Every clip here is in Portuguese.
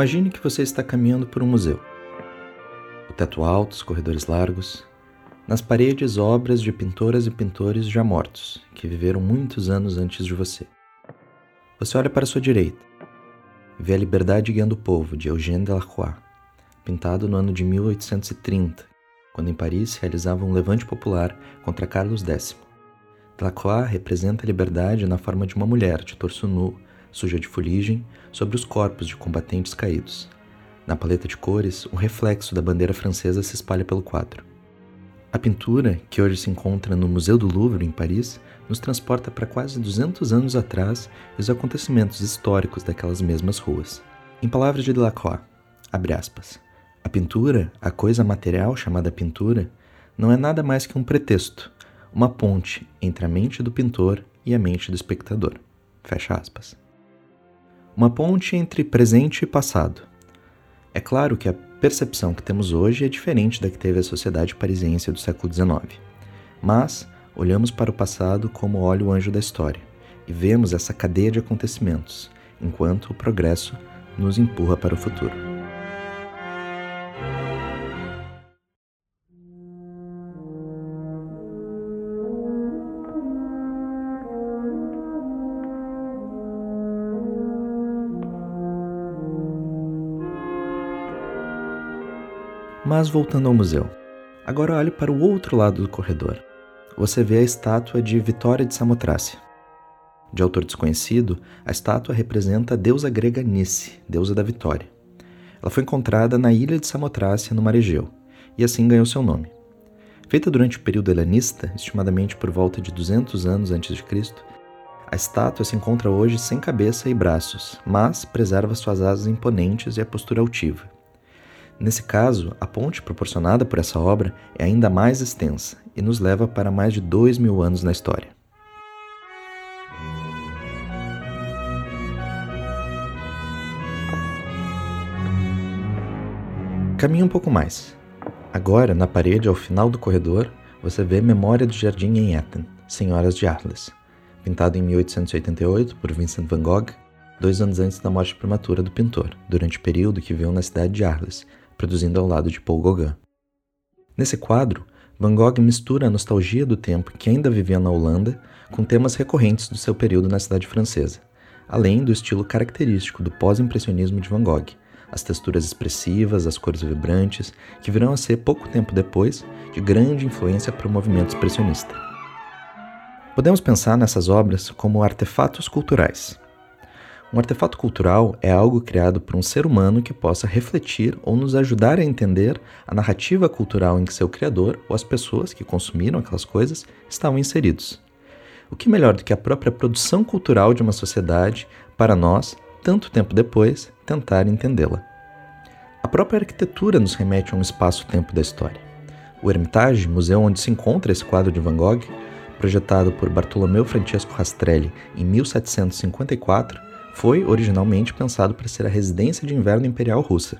Imagine que você está caminhando por um museu. O teto alto, os corredores largos, nas paredes obras de pintoras e pintores já mortos, que viveram muitos anos antes de você. Você olha para sua direita vê A Liberdade Guiando o Povo, de Eugène Delacroix, pintado no ano de 1830, quando em Paris realizava um levante popular contra Carlos X. Delacroix representa a liberdade na forma de uma mulher de torso nu, suja de fuligem, sobre os corpos de combatentes caídos. Na paleta de cores, um reflexo da bandeira francesa se espalha pelo quadro. A pintura, que hoje se encontra no Museu do Louvre, em Paris, nos transporta para quase 200 anos atrás e os acontecimentos históricos daquelas mesmas ruas. Em palavras de Delacroix, abre aspas, a pintura, a coisa material chamada pintura, não é nada mais que um pretexto, uma ponte entre a mente do pintor e a mente do espectador. Fecha aspas. Uma ponte entre presente e passado. É claro que a percepção que temos hoje é diferente da que teve a sociedade parisiense do século XIX. Mas olhamos para o passado como olha o anjo da história e vemos essa cadeia de acontecimentos, enquanto o progresso nos empurra para o futuro. Mas voltando ao museu. Agora olhe para o outro lado do corredor. Você vê a estátua de Vitória de Samotrácia. De autor desconhecido, a estátua representa a deusa grega Nice, deusa da vitória. Ela foi encontrada na ilha de Samotrácia, no Mar Egeu, e assim ganhou seu nome. Feita durante o período helenista, estimadamente por volta de 200 anos antes de Cristo, a estátua se encontra hoje sem cabeça e braços, mas preserva suas asas imponentes e a postura altiva. Nesse caso, a ponte proporcionada por essa obra é ainda mais extensa e nos leva para mais de dois mil anos na história. Caminhe um pouco mais. Agora, na parede ao final do corredor, você vê Memória do Jardim em Eton, Senhoras de Arles, pintado em 1888 por Vincent van Gogh, dois anos antes da morte prematura do pintor, durante o período que viveu na cidade de Arles, produzindo ao lado de Paul Gauguin. Nesse quadro, Van Gogh mistura a nostalgia do tempo que ainda vivia na Holanda com temas recorrentes do seu período na cidade francesa, além do estilo característico do pós-impressionismo de Van Gogh, as texturas expressivas, as cores vibrantes, que virão a ser pouco tempo depois de grande influência para o movimento expressionista. Podemos pensar nessas obras como artefatos culturais, um artefato cultural é algo criado por um ser humano que possa refletir ou nos ajudar a entender a narrativa cultural em que seu criador ou as pessoas que consumiram aquelas coisas estavam inseridos. O que melhor do que a própria produção cultural de uma sociedade para nós, tanto tempo depois, tentar entendê-la? A própria arquitetura nos remete a um espaço-tempo da história. O Hermitage, museu onde se encontra esse quadro de Van Gogh, projetado por Bartolomeu Francesco Rastrelli em 1754, foi originalmente pensado para ser a residência de inverno imperial russa.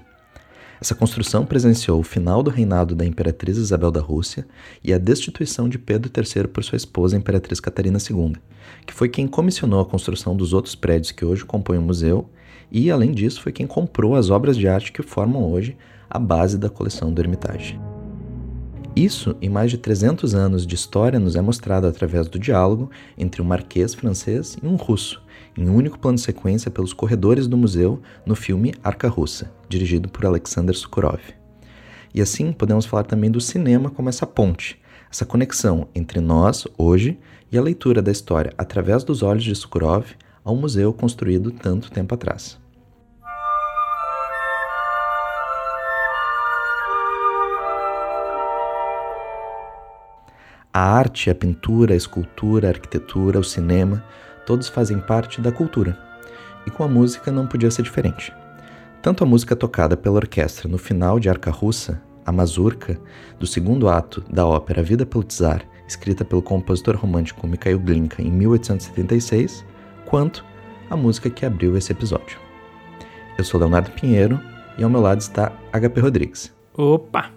Essa construção presenciou o final do reinado da Imperatriz Isabel da Rússia e a destituição de Pedro III por sua esposa, Imperatriz Catarina II, que foi quem comissionou a construção dos outros prédios que hoje compõem o museu e, além disso, foi quem comprou as obras de arte que formam hoje a base da coleção do Hermitage. Isso, em mais de 300 anos de história, nos é mostrado através do diálogo entre um marquês francês e um russo, em um único plano de sequência pelos corredores do museu no filme Arca Russa, dirigido por Alexander Sukhorov. E assim podemos falar também do cinema como essa ponte, essa conexão entre nós, hoje, e a leitura da história através dos olhos de Sukhorov ao museu construído tanto tempo atrás. A arte, a pintura, a escultura, a arquitetura, o cinema todos fazem parte da cultura. E com a música não podia ser diferente. Tanto a música tocada pela orquestra no final de Arca Russa, a mazurca, do segundo ato da ópera Vida pelo Tsar, escrita pelo compositor romântico Mikhail Glinka em 1876, quanto a música que abriu esse episódio. Eu sou Leonardo Pinheiro e ao meu lado está HP Rodrigues. Opa!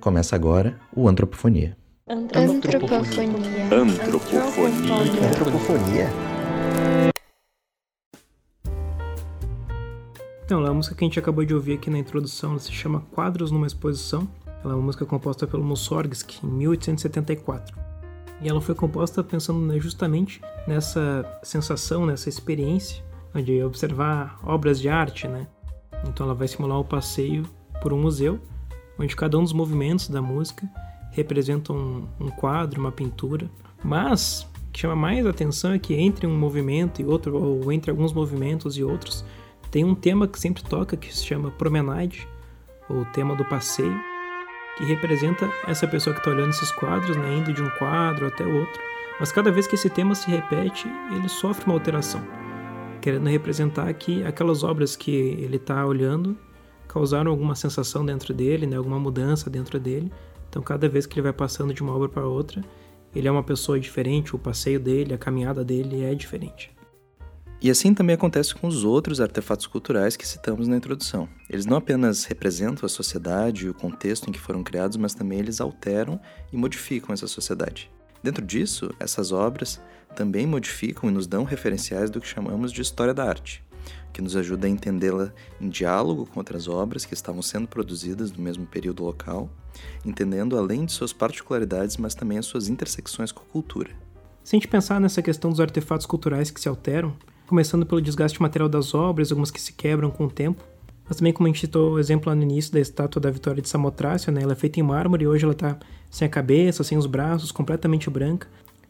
Começa agora o Antropofonia. Antropofonia. Antropofonia. Antropofonia. Então, a música que a gente acabou de ouvir aqui na introdução se chama Quadros numa Exposição. Ela é uma música composta pelo Mussorgsky em 1874. E ela foi composta pensando né, justamente nessa sensação, nessa experiência de observar obras de arte, né? Então ela vai simular o passeio por um museu, onde cada um dos movimentos da música representa um, um quadro, uma pintura. Mas que chama mais atenção é que entre um movimento e outro, ou entre alguns movimentos e outros, tem um tema que sempre toca que se chama Promenade, ou tema do passeio, que representa essa pessoa que está olhando esses quadros, né, indo de um quadro até outro. Mas cada vez que esse tema se repete, ele sofre uma alteração, querendo representar que aquelas obras que ele está olhando causaram alguma sensação dentro dele, né, alguma mudança dentro dele. Então, cada vez que ele vai passando de uma obra para outra, ele é uma pessoa diferente, o passeio dele, a caminhada dele é diferente. E assim também acontece com os outros artefatos culturais que citamos na introdução. Eles não apenas representam a sociedade e o contexto em que foram criados, mas também eles alteram e modificam essa sociedade. Dentro disso, essas obras também modificam e nos dão referenciais do que chamamos de história da arte, que nos ajuda a entendê-la em diálogo com outras obras que estavam sendo produzidas no mesmo período local, entendendo além de suas particularidades, mas também as suas intersecções com a cultura. Se a gente pensar nessa questão dos artefatos culturais que se alteram, começando pelo desgaste material das obras, algumas que se quebram com o tempo. Mas também, como a gente citou o exemplo lá no início da estátua da Vitória de Samotrácia, né? ela é feita em mármore e hoje ela está sem a cabeça, sem os braços, completamente branca.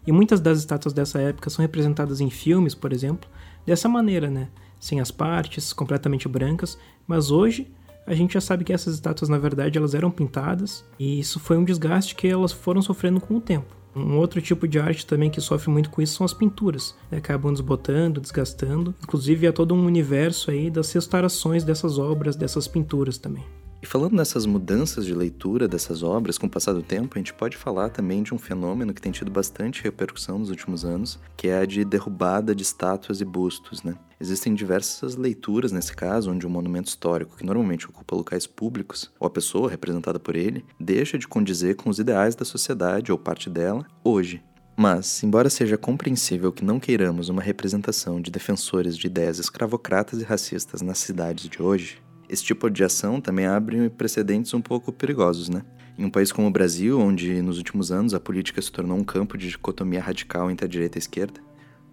E muitas das estátuas dessa época são representadas em filmes, por exemplo, dessa maneira, né? Sem as partes, completamente brancas. Mas hoje a gente já sabe que essas estátuas, na verdade, elas eram pintadas e isso foi um desgaste que elas foram sofrendo com o tempo. Um outro tipo de arte também que sofre muito com isso são as pinturas. Né? Acabam desbotando, desgastando. Inclusive há todo um universo aí das restaurações dessas obras, dessas pinturas também. E falando nessas mudanças de leitura dessas obras com o passar do tempo, a gente pode falar também de um fenômeno que tem tido bastante repercussão nos últimos anos, que é a de derrubada de estátuas e bustos, né? Existem diversas leituras nesse caso, onde um monumento histórico, que normalmente ocupa locais públicos, ou a pessoa representada por ele, deixa de condizer com os ideais da sociedade ou parte dela hoje. Mas, embora seja compreensível que não queiramos uma representação de defensores de ideias escravocratas e racistas nas cidades de hoje, esse tipo de ação também abre precedentes um pouco perigosos, né? Em um país como o Brasil, onde nos últimos anos a política se tornou um campo de dicotomia radical entre a direita e a esquerda,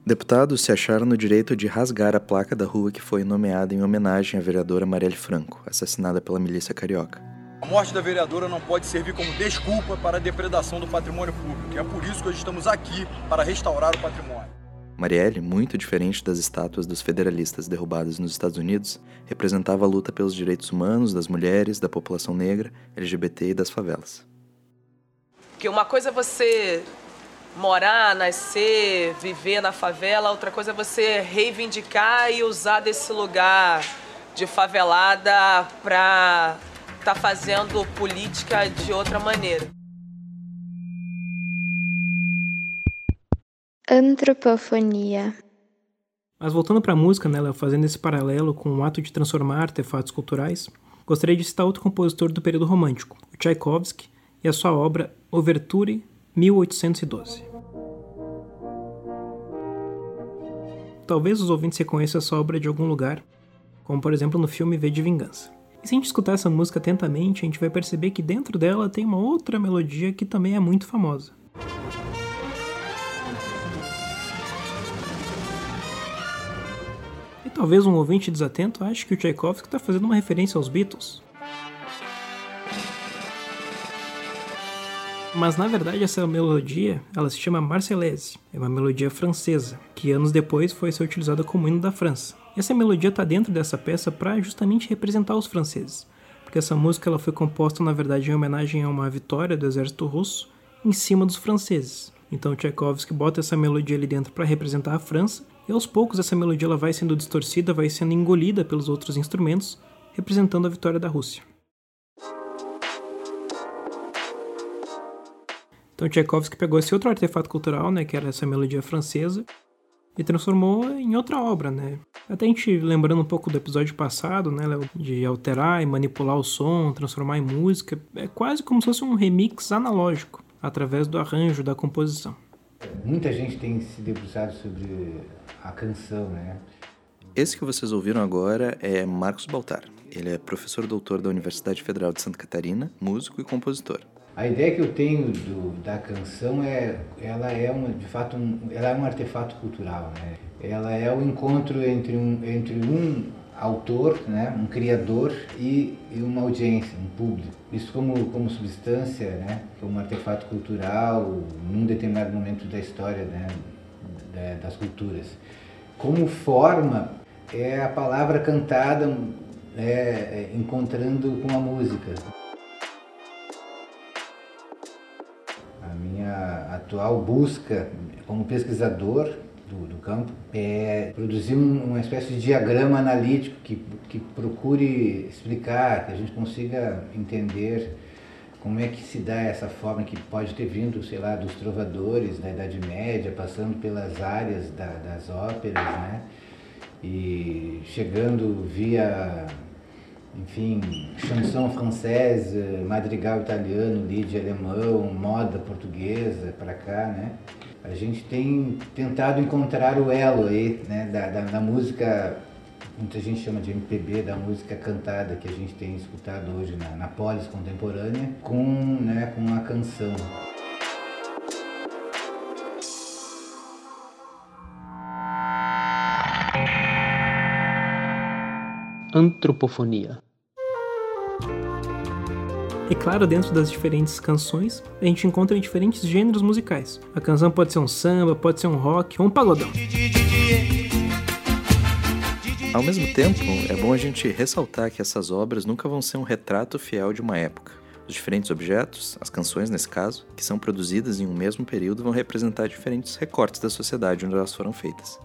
deputados se acharam no direito de rasgar a placa da rua que foi nomeada em homenagem à vereadora Marielle Franco, assassinada pela milícia carioca. A morte da vereadora não pode servir como desculpa para a depredação do patrimônio público, e é por isso que hoje estamos aqui para restaurar o patrimônio. Marielle, muito diferente das estátuas dos federalistas derrubadas nos Estados Unidos, representava a luta pelos direitos humanos das mulheres, da população negra, LGBT e das favelas. Porque uma coisa é você morar, nascer, viver na favela, outra coisa é você reivindicar e usar desse lugar de favelada para estar tá fazendo política de outra maneira. Antropofonia. Mas voltando para a música, né, fazendo esse paralelo com o ato de transformar artefatos culturais, gostaria de citar outro compositor do período romântico, o Tchaikovsky, e a sua obra Overture 1812. Talvez os ouvintes reconheçam essa obra de algum lugar, como por exemplo no filme V de Vingança. E se a gente escutar essa música atentamente, a gente vai perceber que dentro dela tem uma outra melodia que também é muito famosa. Talvez um ouvinte desatento ache que o Tchaikovsky está fazendo uma referência aos Beatles. Mas na verdade essa melodia, ela se chama Marseillaise, é uma melodia francesa, que anos depois foi ser utilizada como hino da França. Essa melodia está dentro dessa peça para justamente representar os franceses, porque essa música ela foi composta na verdade em homenagem a uma vitória do exército russo em cima dos franceses. Então Tchaikovsky bota essa melodia ali dentro para representar a França e aos poucos essa melodia ela vai sendo distorcida, vai sendo engolida pelos outros instrumentos, representando a vitória da Rússia. Então Tchaikovsky pegou esse outro artefato cultural, né, que era essa melodia francesa, e transformou em outra obra, né? Até a gente lembrando um pouco do episódio passado, né, de alterar e manipular o som, transformar em música, é quase como se fosse um remix analógico, através do arranjo da composição. Muita gente tem se debruçado sobre a canção, né? Esse que vocês ouviram agora é Marcos Baltar. Ele é professor doutor da Universidade Federal de Santa Catarina, músico e compositor. A ideia que eu tenho do, da canção é, ela é uma, de fato, um, ela é um artefato cultural, né? Ela é o encontro entre um, entre um autor, né, um criador e, e uma audiência, um público. Isso como, como substância, né, como artefato cultural, num determinado momento da história né, das culturas. Como forma, é a palavra cantada é, encontrando com a música. A minha atual busca como pesquisador do, do campo é produzir um, uma espécie de diagrama analítico que, que procure explicar, que a gente consiga entender como é que se dá essa forma que pode ter vindo, sei lá, dos trovadores da Idade Média, passando pelas áreas da, das óperas, né? e chegando via, enfim, chanson francesa, madrigal italiano, lead alemão, moda portuguesa para cá, né? A gente tem tentado encontrar o elo aí, né, da, da, da música muita gente chama de MPB, da música cantada que a gente tem escutado hoje na, na polis contemporânea, com, né, com a canção. antropofonia. E claro, dentro das diferentes canções, a gente encontra diferentes gêneros musicais. A canção pode ser um samba, pode ser um rock ou um pagodão. Ao mesmo tempo, é bom a gente ressaltar que essas obras nunca vão ser um retrato fiel de uma época. Os diferentes objetos, as canções nesse caso, que são produzidas em um mesmo período, vão representar diferentes recortes da sociedade onde elas foram feitas.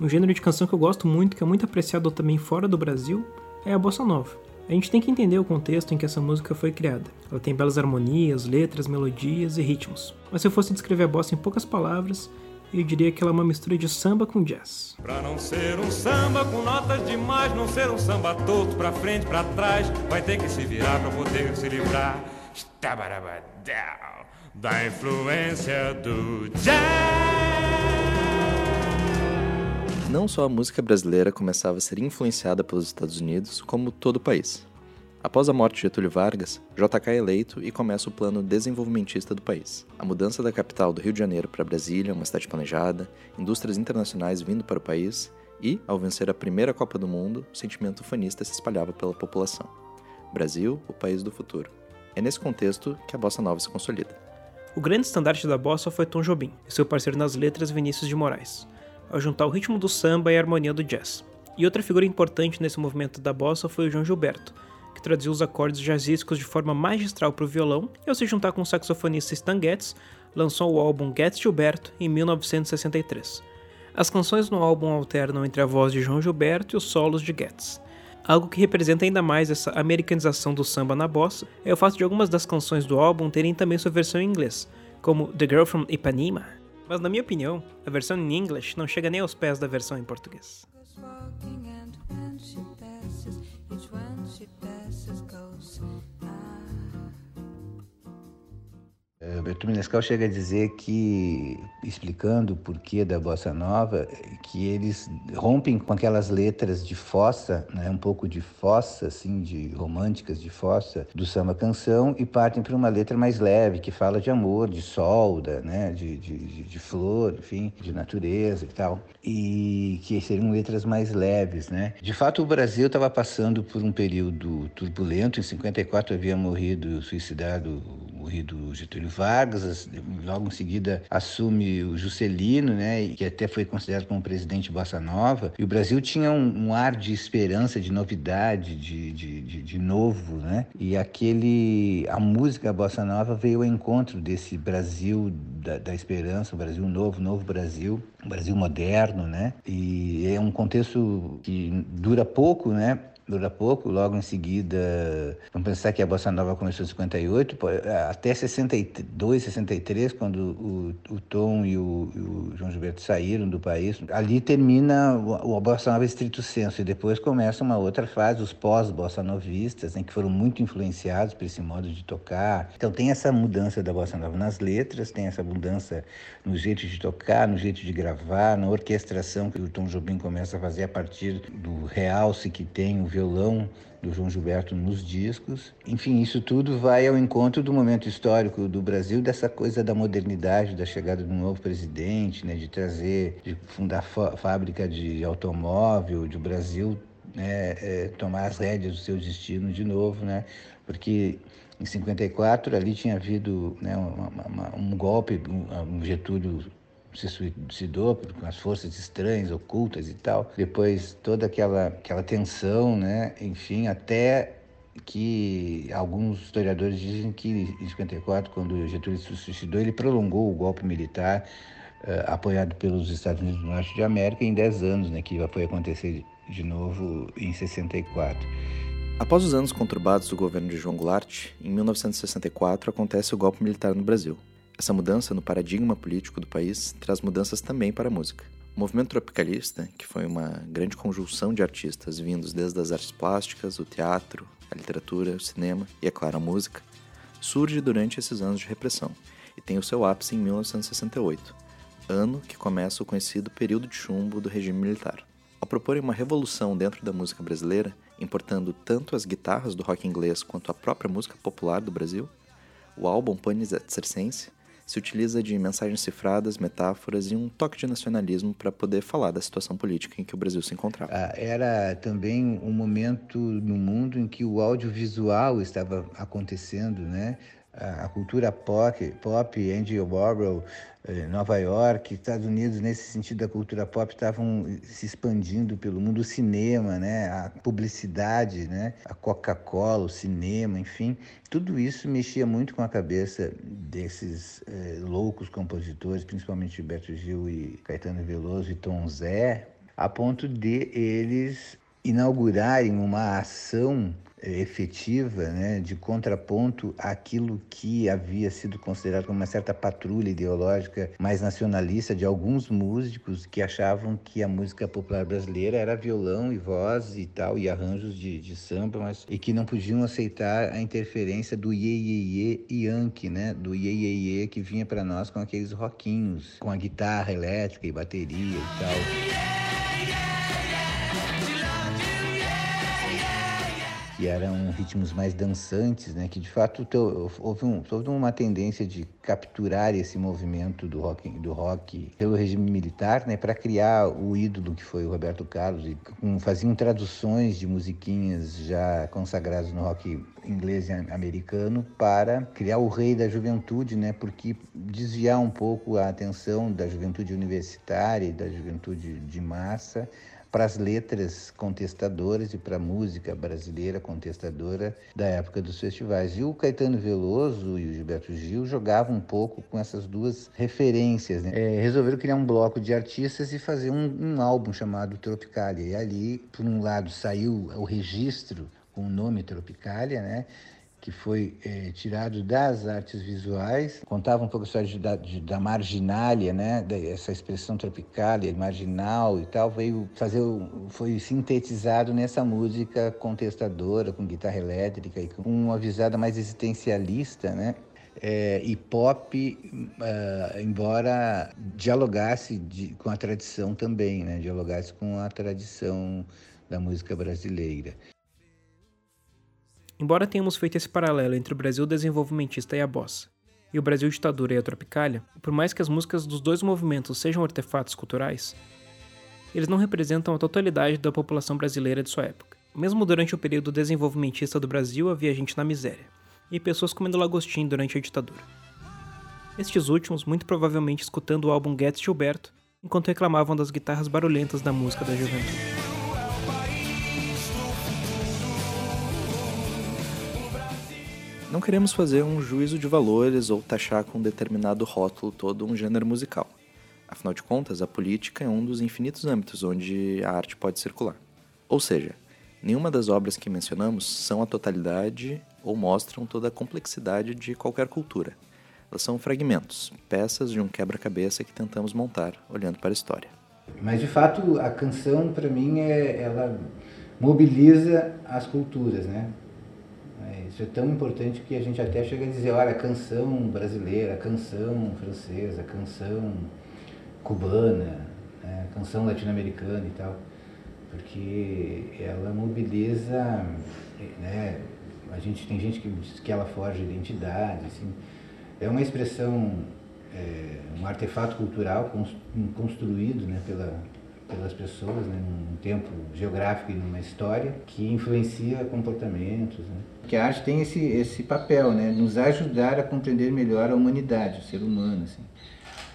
Um gênero de canção que eu gosto muito, que é muito apreciado também fora do Brasil, é a bossa nova. A gente tem que entender o contexto em que essa música foi criada. Ela tem belas harmonias, letras, melodias e ritmos. Mas se eu fosse descrever a bossa em poucas palavras, eu diria que ela é uma mistura de samba com jazz. Pra não ser um samba com notas demais, não ser um samba torto pra frente, pra trás, vai ter que se virar pra poder se livrar da influência do jazz. Não só a música brasileira começava a ser influenciada pelos Estados Unidos, como todo o país. Após a morte de Getúlio Vargas, JK é eleito e começa o plano desenvolvimentista do país. A mudança da capital do Rio de Janeiro para Brasília, uma cidade planejada, indústrias internacionais vindo para o país e, ao vencer a primeira Copa do Mundo, o sentimento fanista se espalhava pela população. Brasil, o país do futuro. É nesse contexto que a bossa nova se consolida. O grande estandarte da bossa foi Tom Jobim e seu parceiro nas letras Vinícius de Moraes ao juntar o ritmo do samba e a harmonia do jazz. E outra figura importante nesse movimento da bossa foi o João Gilberto, que traduziu os acordes jazzísticos de forma magistral para o violão e, ao se juntar com o saxofonista Stan Getz, lançou o álbum Getz Gilberto em 1963. As canções no álbum alternam entre a voz de João Gilberto e os solos de Getz. Algo que representa ainda mais essa americanização do samba na bossa é o fato de algumas das canções do álbum terem também sua versão em inglês, como The Girl from Ipanema, mas na minha opinião, a versão em inglês não chega nem aos pés da versão em português. Berto Menescal chega a dizer que, explicando o porquê da bossa nova, que eles rompem com aquelas letras de fossa, né, um pouco de fossa, assim, de românticas de fossa, do samba canção e partem para uma letra mais leve, que fala de amor, de sol, da, né, de, de, de, de flor, enfim, de natureza e tal. E que seriam letras mais leves, né? De fato, o Brasil estava passando por um período turbulento. Em 54 havia morrido, suicidado morrido Getúlio Vargas, logo em seguida assume o Juscelino, né, que até foi considerado como presidente Bossa Nova, e o Brasil tinha um, um ar de esperança, de novidade, de, de, de, de, novo, né, e aquele, a música Bossa Nova veio ao encontro desse Brasil da, da esperança, o Brasil novo, novo Brasil, um Brasil moderno, né, e é um contexto que dura pouco, né, dura pouco, logo em seguida, vamos pensar que a Bossa Nova começou em 58, até 62, 63, quando o, o Tom e o, o, João Gilberto saíram do país, ali termina o, o Bossa Nova estrito senso, e depois começa uma outra fase, os pós-Bossa Novistas, em que foram muito influenciados por esse modo de tocar. Então tem essa mudança da Bossa Nova nas letras, tem essa mudança no jeito de tocar, no jeito de gravar, na orquestração que o Tom Jobim começa a fazer a partir do realce que tem o violão do João Gilberto nos discos. Enfim, isso tudo vai ao encontro do momento histórico do Brasil, dessa coisa da modernidade, da chegada de um novo presidente, né, de trazer, de fundar fábrica de automóvel, de o Brasil né, é, tomar as rédeas do seu destino de novo, né, porque em 54 ali tinha havido né, uma, uma, um golpe, um, um Getúlio se suicidou com as forças estranhas, ocultas e tal. Depois toda aquela, aquela tensão, né? Enfim, até que alguns historiadores dizem que em 54, quando Getúlio se suicidou, ele prolongou o golpe militar uh, apoiado pelos Estados Unidos do Norte de América em 10 anos, né? Que foi acontecer de novo em 64. Após os anos conturbados do governo de João Goulart, em 1964 acontece o golpe militar no Brasil. Essa mudança no paradigma político do país traz mudanças também para a música. O movimento tropicalista, que foi uma grande conjunção de artistas vindos desde as artes plásticas, o teatro, a literatura, o cinema e, é claro, a música, surge durante esses anos de repressão e tem o seu ápice em 1968, ano que começa o conhecido período de chumbo do regime militar. Ao proporem uma revolução dentro da música brasileira, importando tanto as guitarras do rock inglês quanto a própria música popular do Brasil, o álbum Panis et Circense se utiliza de mensagens cifradas, metáforas e um toque de nacionalismo para poder falar da situação política em que o Brasil se encontrava. Ah, era também um momento no mundo em que o audiovisual estava acontecendo, né? A cultura pop, pop Andy Warhol, eh, Nova York, Estados Unidos, nesse sentido da cultura pop, estavam se expandindo pelo mundo. O cinema, né? a publicidade, né? a Coca-Cola, o cinema, enfim. Tudo isso mexia muito com a cabeça desses eh, loucos compositores, principalmente Gilberto Gil e Caetano Veloso e Tom Zé, a ponto de eles inaugurarem uma ação efetiva, né, de contraponto àquilo que havia sido considerado como uma certa patrulha ideológica mais nacionalista de alguns músicos que achavam que a música popular brasileira era violão e voz e tal, e arranjos de, de samba, mas, e que não podiam aceitar a interferência do iê, iê, iê Yankee, né, do iê, que vinha para nós com aqueles rockinhos, com a guitarra elétrica e bateria e tal. Que eram ritmos mais dançantes, né? Que de fato houve, um, houve uma tendência de capturar esse movimento do rock, do rock pelo regime militar, né? Para criar o ídolo que foi o Roberto Carlos e um, faziam traduções de musiquinhas já consagradas no rock inglês e americano para criar o rei da juventude, né? Porque desviar um pouco a atenção da juventude universitária e da juventude de massa para as letras contestadoras e para a música brasileira contestadora da época dos festivais. E o Caetano Veloso e o Gilberto Gil jogavam um pouco com essas duas referências. Né? É, resolveram criar um bloco de artistas e fazer um, um álbum chamado Tropicalia. E ali, por um lado, saiu o registro com o nome Tropicalia, né? Que foi é, tirado das artes visuais, contava um pouco a história de, da, de, da marginália, né, essa expressão tropical, marginal e tal, veio fazer, foi sintetizado nessa música contestadora, com guitarra elétrica e com uma visada mais existencialista, né, é, e pop, uh, embora dialogasse de, com a tradição também, né, dialogasse com a tradição da música brasileira. Embora tenhamos feito esse paralelo entre o Brasil desenvolvimentista e a bossa, e o Brasil ditadura e a tropicália, por mais que as músicas dos dois movimentos sejam artefatos culturais, eles não representam a totalidade da população brasileira de sua época. Mesmo durante o período desenvolvimentista do Brasil havia gente na miséria, e pessoas comendo lagostim durante a ditadura. Estes últimos, muito provavelmente escutando o álbum Get Gilberto, enquanto reclamavam das guitarras barulhentas da música da juventude. Não queremos fazer um juízo de valores ou taxar com um determinado rótulo todo um gênero musical. Afinal de contas, a política é um dos infinitos âmbitos onde a arte pode circular. Ou seja, Nenhuma das obras que mencionamos são a totalidade ou mostram toda a complexidade de qualquer cultura. Elas são fragmentos, peças de um quebra-cabeça que tentamos montar olhando para a história. Mas de fato a canção para mim é, ela mobiliza as culturas, né? Isso é tão importante que a gente até chega a dizer, olha, canção brasileira, canção francesa, canção cubana, né? canção latino-americana e tal, porque ela mobiliza, né? A gente tem gente que diz que ela de identidade, assim. É uma expressão, é, um artefato cultural construído, né, pela pelas pessoas, né, num tempo geográfico e numa história que influencia comportamentos. Né. Que a arte tem esse, esse papel, né, nos ajudar a compreender melhor a humanidade, o ser humano, assim.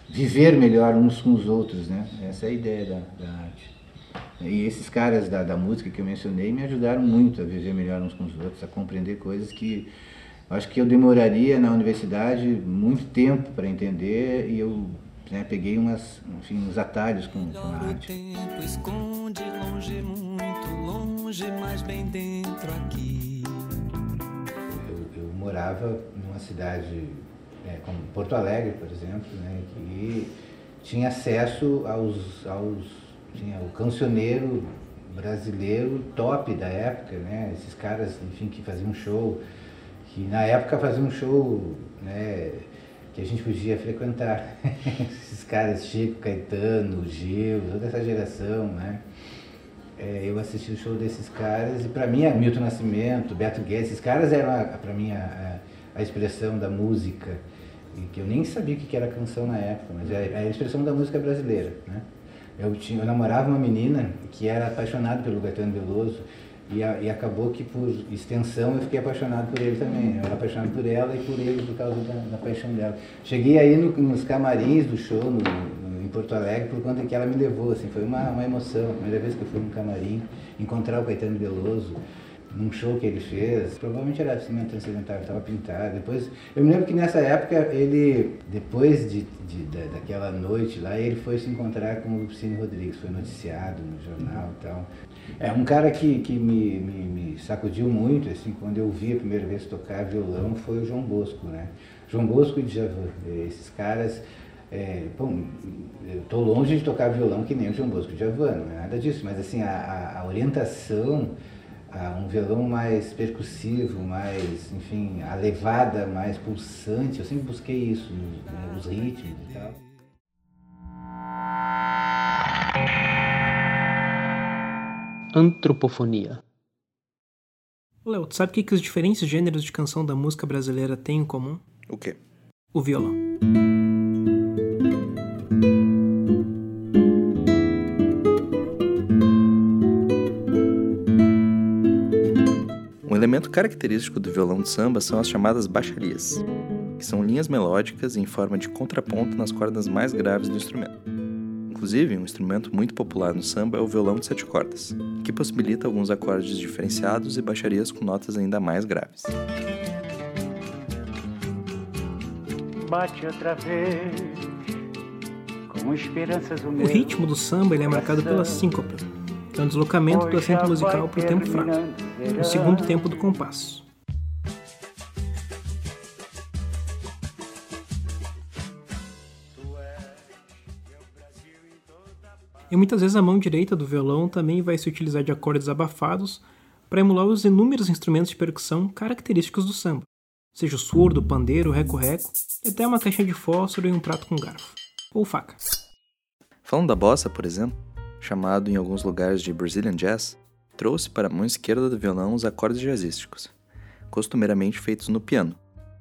viver melhor uns com os outros, né? Essa é a ideia da, da arte. E esses caras da, da música que eu mencionei me ajudaram muito a viver melhor uns com os outros, a compreender coisas que acho que eu demoraria na universidade muito tempo para entender e eu né? Peguei umas, enfim, uns atalhos com, com a arte. tempo esconde longe, muito longe, mas bem dentro aqui. Eu, eu morava numa cidade é, como Porto Alegre, por exemplo, né? Que tinha acesso aos, aos tinha o cancioneiro brasileiro top da época, né? Esses caras, enfim, que faziam show, que na época faziam show, né? Que a gente podia frequentar. Esses caras, Chico, Caetano, Gil, toda essa geração, né? É, eu assisti o show desses caras e para mim, Milton Nascimento, Beto Guedes, esses caras eram para mim a, a, a, expressão da música, que eu nem sabia o que era canção na época, mas é, é a expressão da música brasileira, né? Eu, tinha, eu namorava uma menina que era apaixonada pelo Gaetano Veloso e, a, e, acabou que, por extensão, eu fiquei apaixonado por ele também. Eu era apaixonado por ela e por ele por causa da, da paixão dela. Cheguei aí no, nos camarins do show no, no, em Porto Alegre por conta que ela me levou. Assim, foi uma, uma emoção. A primeira vez que eu fui no camarim, encontrar o Caetano Veloso num show que ele fez, provavelmente era cimento transcendental, estava pintado. Depois, eu me lembro que nessa época ele, depois de, de, daquela noite lá, ele foi se encontrar com o Lupicínio Rodrigues, foi noticiado no jornal e tal. É um cara que, que me, me, me, sacudiu muito, assim, quando eu vi a primeira vez tocar violão, foi o João Bosco, né? João Bosco e Djavan, esses caras... É, bom, eu estou longe de tocar violão que nem o João Bosco e Djavan, não é nada disso, mas assim, a, a orientação um violão mais percussivo, mais, enfim, a levada mais pulsante. Eu sempre busquei isso, né, os ritmos e tal. Antropofonia. Léo, tu sabe o que, que os diferentes gêneros de canção da música brasileira têm em comum? O quê? O violão. elemento característico do violão de samba são as chamadas baixarias, que são linhas melódicas em forma de contraponto nas cordas mais graves do instrumento. Inclusive, um instrumento muito popular no samba é o violão de sete cordas, que possibilita alguns acordes diferenciados e baixarias com notas ainda mais graves. Bate outra vez, com esperanças o ritmo do samba ele é marcado pela síncope, que é um deslocamento do acento musical para o tempo fraco, o segundo tempo do compasso. E muitas vezes a mão direita do violão também vai se utilizar de acordes abafados para emular os inúmeros instrumentos de percussão característicos do samba, seja o surdo, o pandeiro, o reco-reco, e até uma caixa de fósforo e um prato com garfo, ou faca. Falando da bossa, por exemplo, chamado em alguns lugares de Brazilian Jazz, trouxe para a mão esquerda do violão os acordes jazzísticos, costumeiramente feitos no piano,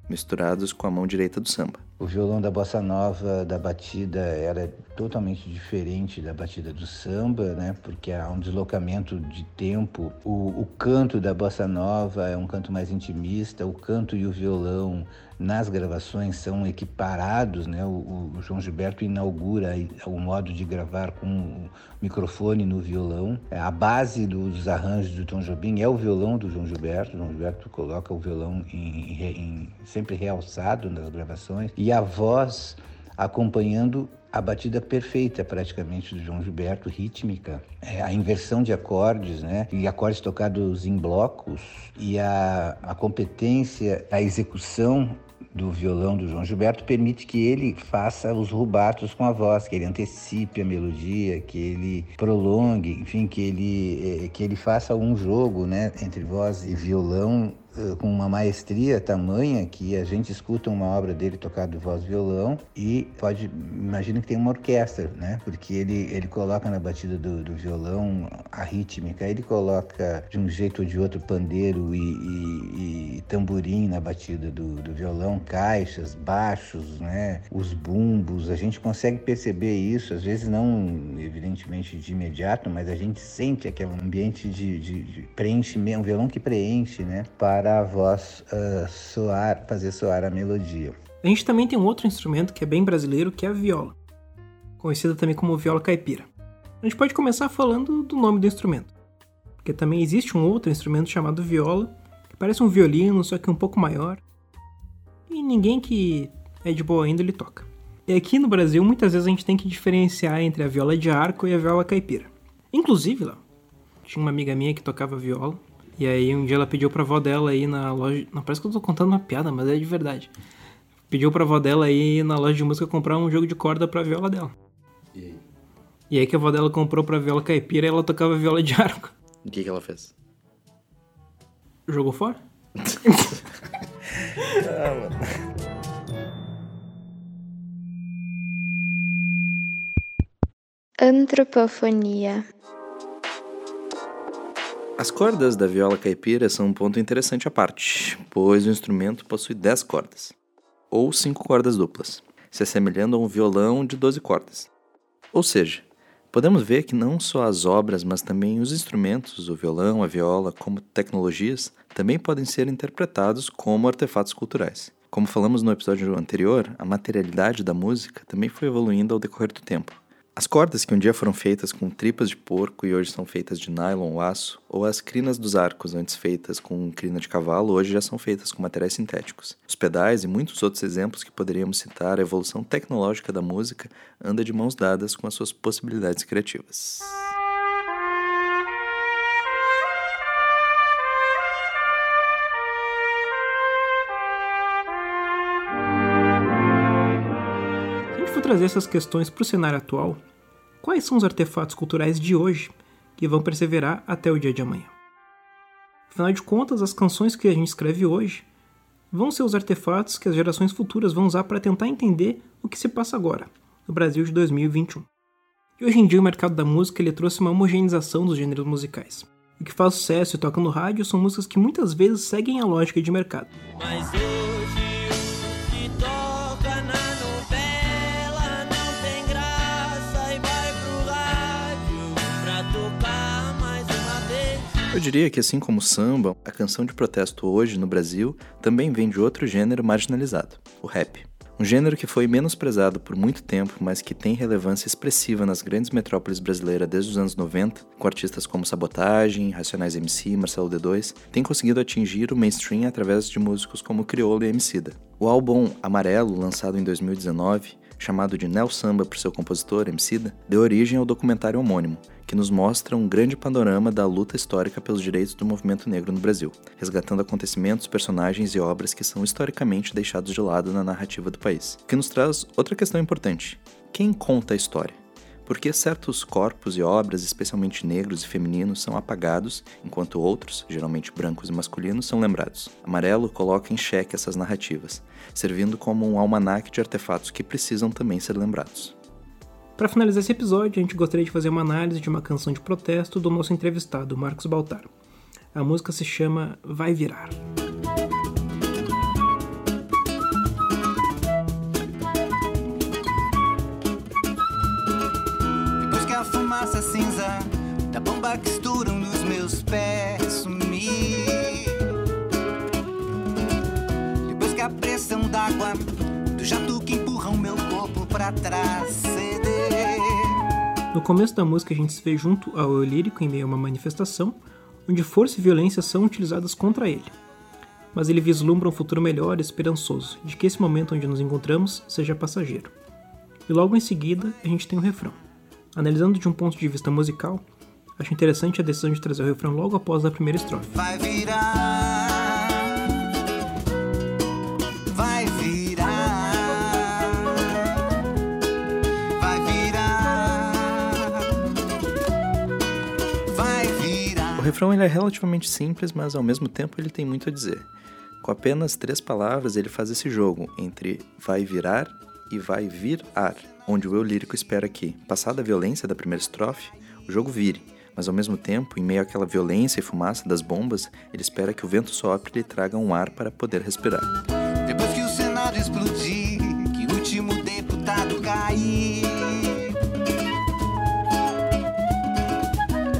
misturados com a mão direita do samba. O violão da bossa nova, da batida, ela é totalmente diferente da batida do samba, né? Porque há um deslocamento de tempo. O, o canto da bossa nova é um canto mais intimista. O canto e o violão nas gravações são equiparados, né? O, o João Gilberto inaugura o modo de gravar com o microfone no violão. A base dos arranjos do Tom Jobim é o violão do João Gilberto. O João Gilberto coloca o violão em, em, sempre realçado nas gravações e a voz acompanhando a batida perfeita praticamente do João Gilberto, rítmica, é, a inversão de acordes, né? E acordes tocados em blocos e a, a competência, a execução do violão do João Gilberto permite que ele faça os rubatos com a voz, que ele antecipe a melodia, que ele prolongue, enfim, que ele, eh, que ele faça um jogo né, entre voz e violão com uma maestria tamanha que a gente escuta uma obra dele tocado voz e violão e pode imagina que tem uma orquestra, né? Porque ele ele coloca na batida do, do violão a rítmica, ele coloca de um jeito ou de outro pandeiro e, e, e tamborim na batida do, do violão, caixas, baixos, né? Os bumbos, a gente consegue perceber isso, às vezes não evidentemente de imediato, mas a gente sente aquele ambiente de, de, de preenchimento, um violão que preenche, né? Para para a voz uh, soar, fazer soar a melodia. A gente também tem um outro instrumento que é bem brasileiro, que é a viola, conhecida também como viola caipira. A gente pode começar falando do nome do instrumento, porque também existe um outro instrumento chamado viola, que parece um violino, só que um pouco maior, e ninguém que é de boa índole toca. E aqui no Brasil, muitas vezes a gente tem que diferenciar entre a viola de arco e a viola caipira. Inclusive, lá, tinha uma amiga minha que tocava viola, e aí um dia ela pediu pra avó dela aí na loja. Não, parece que eu tô contando uma piada, mas é de verdade. Pediu pra avó dela aí na loja de música comprar um jogo de corda pra viola dela. E aí? E aí que a avó dela comprou pra viola caipira e ela tocava viola de arco. O que, que ela fez? Jogou fora? ah, mano. Antropofonia. As cordas da viola caipira são um ponto interessante à parte, pois o instrumento possui 10 cordas, ou 5 cordas duplas, se assemelhando a um violão de 12 cordas. Ou seja, podemos ver que não só as obras, mas também os instrumentos, o violão, a viola, como tecnologias, também podem ser interpretados como artefatos culturais. Como falamos no episódio anterior, a materialidade da música também foi evoluindo ao decorrer do tempo. As cordas que um dia foram feitas com tripas de porco e hoje são feitas de nylon ou aço, ou as crinas dos arcos antes feitas com crina de cavalo, hoje já são feitas com materiais sintéticos. Os pedais e muitos outros exemplos que poderíamos citar, a evolução tecnológica da música anda de mãos dadas com as suas possibilidades criativas. Trazer essas questões para o cenário atual, quais são os artefatos culturais de hoje que vão perseverar até o dia de amanhã? Afinal de contas, as canções que a gente escreve hoje vão ser os artefatos que as gerações futuras vão usar para tentar entender o que se passa agora, no Brasil de 2021. E hoje em dia o mercado da música ele trouxe uma homogeneização dos gêneros musicais. O que faz sucesso e toca no rádio são músicas que muitas vezes seguem a lógica de mercado. Eu diria que, assim como o samba, a canção de protesto hoje no Brasil também vem de outro gênero marginalizado, o rap. Um gênero que foi menosprezado por muito tempo, mas que tem relevância expressiva nas grandes metrópoles brasileiras desde os anos 90, com artistas como Sabotagem, Racionais MC, Marcelo D2, tem conseguido atingir o mainstream através de músicos como Criolo e Emicida. O álbum Amarelo, lançado em 2019, chamado de Neo Samba por seu compositor, Emicida, deu origem ao documentário homônimo, que nos mostra um grande panorama da luta histórica pelos direitos do movimento negro no Brasil, resgatando acontecimentos, personagens e obras que são historicamente deixados de lado na narrativa do país. O que nos traz outra questão importante: quem conta a história? Por que certos corpos e obras, especialmente negros e femininos, são apagados, enquanto outros, geralmente brancos e masculinos, são lembrados? Amarelo coloca em xeque essas narrativas, servindo como um almanaque de artefatos que precisam também ser lembrados. Para finalizar esse episódio, a gente gostaria de fazer uma análise de uma canção de protesto do nosso entrevistado, Marcos Baltar. A música se chama Vai Virar. Cinza da bomba que esturam nos meus pés sumir. Depois que a pressão d'água do jato que empurra o meu corpo para trás no começo da música, a gente se vê junto ao eu lírico em meio a uma manifestação, onde força e violência são utilizadas contra ele. Mas ele vislumbra um futuro melhor e esperançoso, de que esse momento onde nos encontramos seja passageiro. e logo em seguida a gente tem o refrão. Analisando de um ponto de vista musical, acho interessante a decisão de trazer o refrão logo após a primeira estrofe. Vai virar, vai virar, vai virar, vai virar. O refrão ele é relativamente simples, mas ao mesmo tempo ele tem muito a dizer. Com apenas três palavras, ele faz esse jogo entre vai virar e vai virar, onde o eu lírico espera que, passada a violência da primeira estrofe, o jogo vire, mas ao mesmo tempo, em meio àquela violência e fumaça das bombas, ele espera que o vento sopre e lhe traga um ar para poder respirar. Depois que o Senado explodir, que o último deputado cair.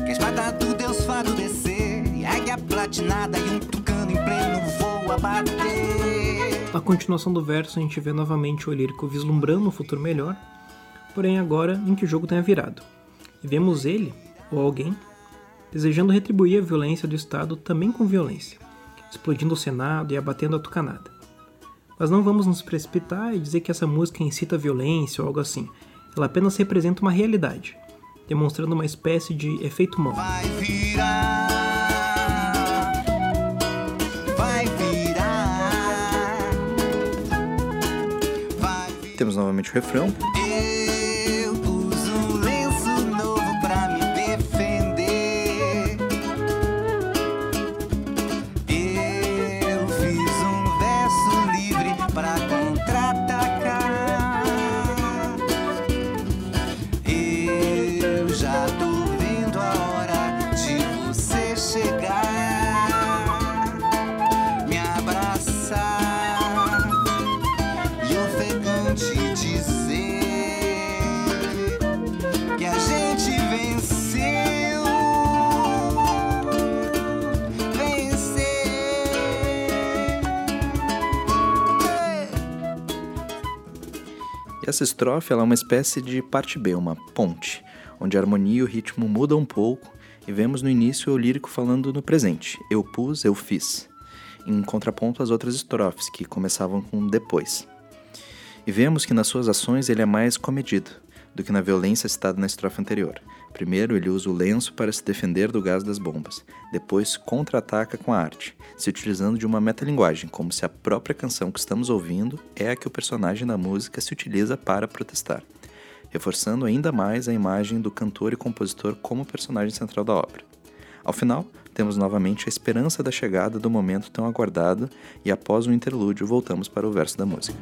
Que a espada do Deus fado descer, e águia platinada e um tucano em pleno voo abater. Na continuação do verso, a gente vê novamente o lírico vislumbrando um futuro melhor, porém agora em que o jogo tenha virado. E vemos ele, ou alguém, desejando retribuir a violência do Estado também com violência, explodindo o Senado e abatendo a tucanada. Mas não vamos nos precipitar e dizer que essa música incita a violência ou algo assim. Ela apenas representa uma realidade, demonstrando uma espécie de efeito mão. Novamente o refrão, E essa estrofe é uma espécie de parte B, uma ponte, onde a harmonia e o ritmo mudam um pouco e vemos no início o lírico falando no presente, eu pus, eu fiz, em contraponto às outras estrofes que começavam com depois. E vemos que nas suas ações ele é mais comedido do que na violência citada na estrofe anterior. Primeiro, ele usa o lenço para se defender do gás das bombas. Depois, contra-ataca com a arte, se utilizando de uma metalinguagem, como se a própria canção que estamos ouvindo é a que o personagem da música se utiliza para protestar, reforçando ainda mais a imagem do cantor e compositor como personagem central da obra. Ao final, temos novamente a esperança da chegada do momento tão aguardado e após um interlúdio voltamos para o verso da música.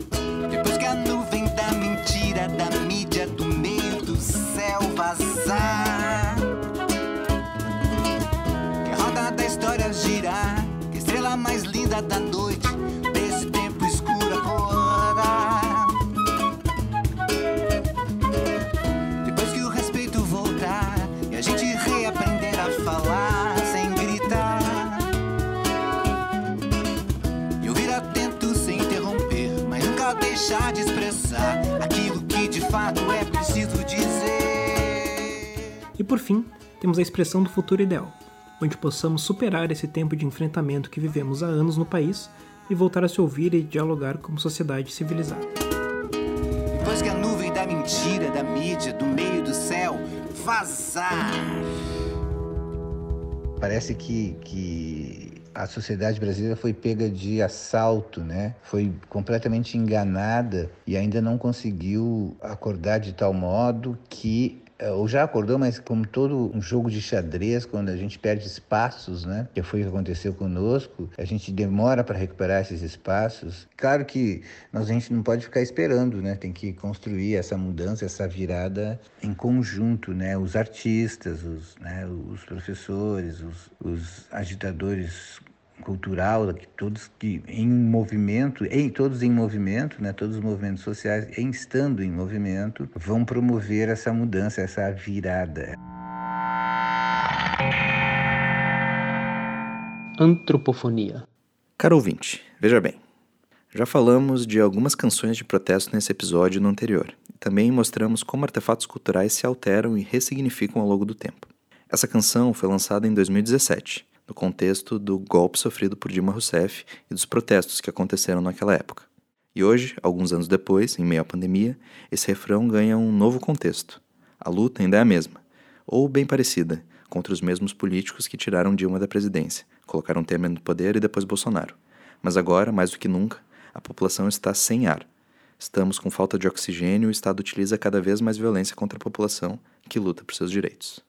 Da noite desse tempo escuro acordar. Depois que o respeito voltar e a gente reaprender a falar sem gritar. E ouvir atento sem interromper, mas nunca deixar de expressar aquilo que de fato é preciso dizer. E por fim, temos a expressão do futuro ideal, onde possamos superar esse tempo de enfrentamento que vivemos há anos no país e voltar a se ouvir e dialogar como sociedade civilizada. Depois que a nuvem da mentira, da mídia, do meio do céu vazar. Parece que, que a sociedade brasileira foi pega de assalto, né? Foi completamente enganada e ainda não conseguiu acordar de tal modo que ou já acordou, mas como todo um jogo de xadrez, quando a gente perde espaços, né? Que foi o que aconteceu conosco, a gente demora para recuperar esses espaços. Claro que nós, a gente não pode ficar esperando, né? Tem que construir essa mudança, essa virada em conjunto, né? Os artistas, os, né? os professores, os, os agitadores cultural, que todos que em movimento, em todos em movimento, né, todos os movimentos sociais, em estando em movimento, vão promover essa mudança, essa virada. Antropofonia. Caro ouvinte, veja bem. Já falamos de algumas canções de protesto nesse episódio no anterior. Também mostramos como artefatos culturais se alteram e ressignificam ao longo do tempo. Essa canção foi lançada em 2017, no contexto do golpe sofrido por Dilma Rousseff e dos protestos que aconteceram naquela época. E hoje, alguns anos depois, em meio à pandemia, esse refrão ganha um novo contexto. A luta ainda é a mesma, ou bem parecida, contra os mesmos políticos que tiraram Dilma da presidência, colocaram Temer no poder e depois Bolsonaro. Mas agora, mais do que nunca, a população está sem ar. Estamos com falta de oxigênio e o Estado utiliza cada vez mais violência contra a população que luta por seus direitos.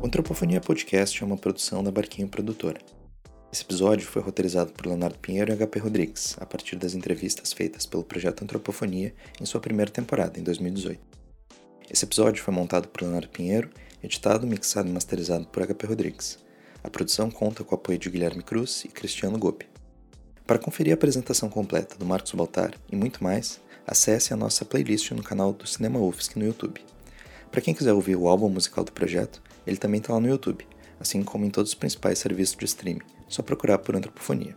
O Antropofonia Podcast é uma produção da Barquinho Produtora. Esse episódio foi roteirizado por Leonardo Pinheiro e HP Rodrigues, a partir das entrevistas feitas pelo projeto Antropofonia em sua primeira temporada, em 2018. Esse episódio foi montado por Leonardo Pinheiro, editado, mixado e masterizado por HP Rodrigues. A produção conta com o apoio de Guilherme Cruz e Cristiano Gopi. Para conferir a apresentação completa do Marcos Baltar e muito mais, acesse a nossa playlist no canal do Cinema UFSC no YouTube. Para quem quiser ouvir o álbum musical do projeto, ele também está lá no YouTube, assim como em todos os principais serviços de streaming, só procurar por Antropofonia.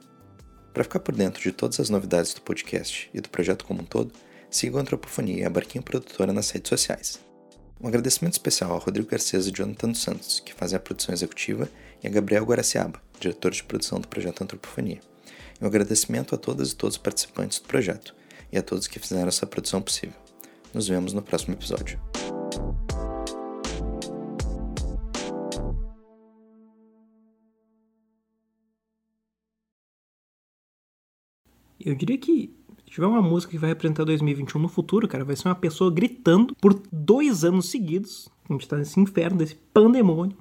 Para ficar por dentro de todas as novidades do podcast e do projeto como um todo, siga a Antropofonia e a Barquinho Produtora nas redes sociais. Um agradecimento especial ao Rodrigo Garcês e Jonathan dos Santos, que fazem a produção executiva, e a Gabriel Guaraciaba, diretor de produção do projeto Antropofonia. E um agradecimento a todas e todos os participantes do projeto e a todos que fizeram essa produção possível. Nos vemos no próximo episódio. Eu diria que se tiver uma música que vai representar 2021 no futuro, cara, vai ser uma pessoa gritando por dois anos seguidos. A gente tá nesse inferno, desse pandemônio.